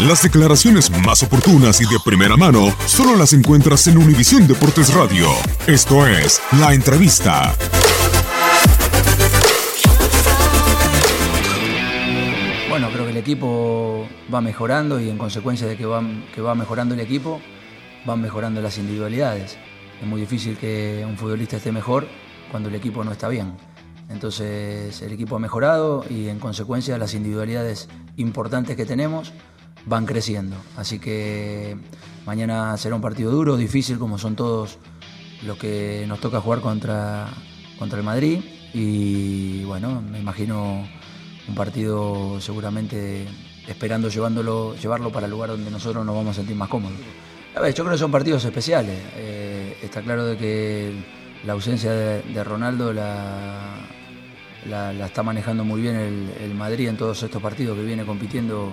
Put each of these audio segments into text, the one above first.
Las declaraciones más oportunas y de primera mano solo las encuentras en Univisión Deportes Radio. Esto es La Entrevista. Bueno, creo que el equipo va mejorando y en consecuencia de que va, que va mejorando el equipo, van mejorando las individualidades. Es muy difícil que un futbolista esté mejor cuando el equipo no está bien. Entonces el equipo ha mejorado y en consecuencia las individualidades importantes que tenemos van creciendo. Así que mañana será un partido duro, difícil como son todos los que nos toca jugar contra, contra el Madrid. Y bueno, me imagino un partido seguramente esperando llevándolo, llevarlo para el lugar donde nosotros nos vamos a sentir más cómodos. A ver, yo creo que son partidos especiales. Eh, está claro de que la ausencia de, Ronaldo la, la, está manejando muy bien el Madrid en todos estos partidos que viene compitiendo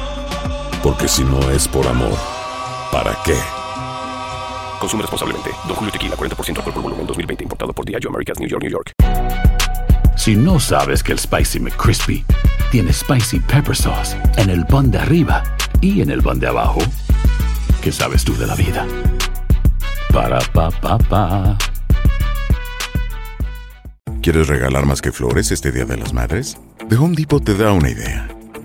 Porque si no es por amor, ¿para qué? Consume responsablemente. Don Julio Tequila, 40% alcohol por volumen, 2020. Importado por Diageo Americas, New York, New York. Si no sabes que el Spicy McCrispy tiene Spicy Pepper Sauce en el pan de arriba y en el pan de abajo, ¿qué sabes tú de la vida? Para, pa, pa, pa. ¿Quieres regalar más que flores este Día de las Madres? The Home Depot te da una idea.